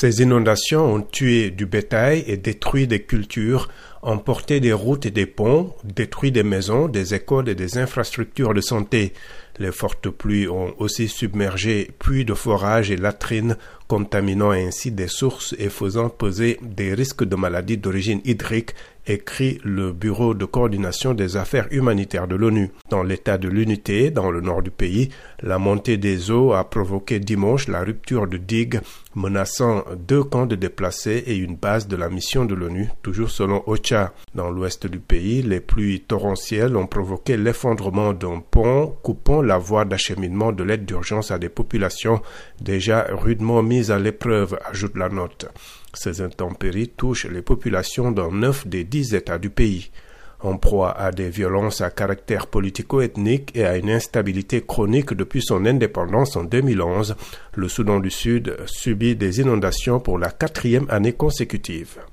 Ces inondations ont tué du bétail et détruit des cultures, emporté des routes et des ponts, détruit des maisons, des écoles et des infrastructures de santé. Les fortes pluies ont aussi submergé puits de forage et latrines, contaminant ainsi des sources et faisant peser des risques de maladies d'origine hydrique, écrit le Bureau de coordination des affaires humanitaires de l'ONU. Dans l'état de l'unité, dans le nord du pays, la montée des eaux a provoqué dimanche la rupture de digues menaçant deux camps de déplacés et une base de la mission de l'ONU, toujours selon OCHA. Dans l'ouest du pays, les pluies torrentielles ont provoqué l'effondrement d'un pont coupant la voie d'acheminement de l'aide d'urgence à des populations déjà rudement mises à l'épreuve, ajoute la note. Ces intempéries touchent les populations dans neuf des dix États du pays. En proie à des violences à caractère politico-ethnique et à une instabilité chronique depuis son indépendance en 2011, le Soudan du Sud subit des inondations pour la quatrième année consécutive.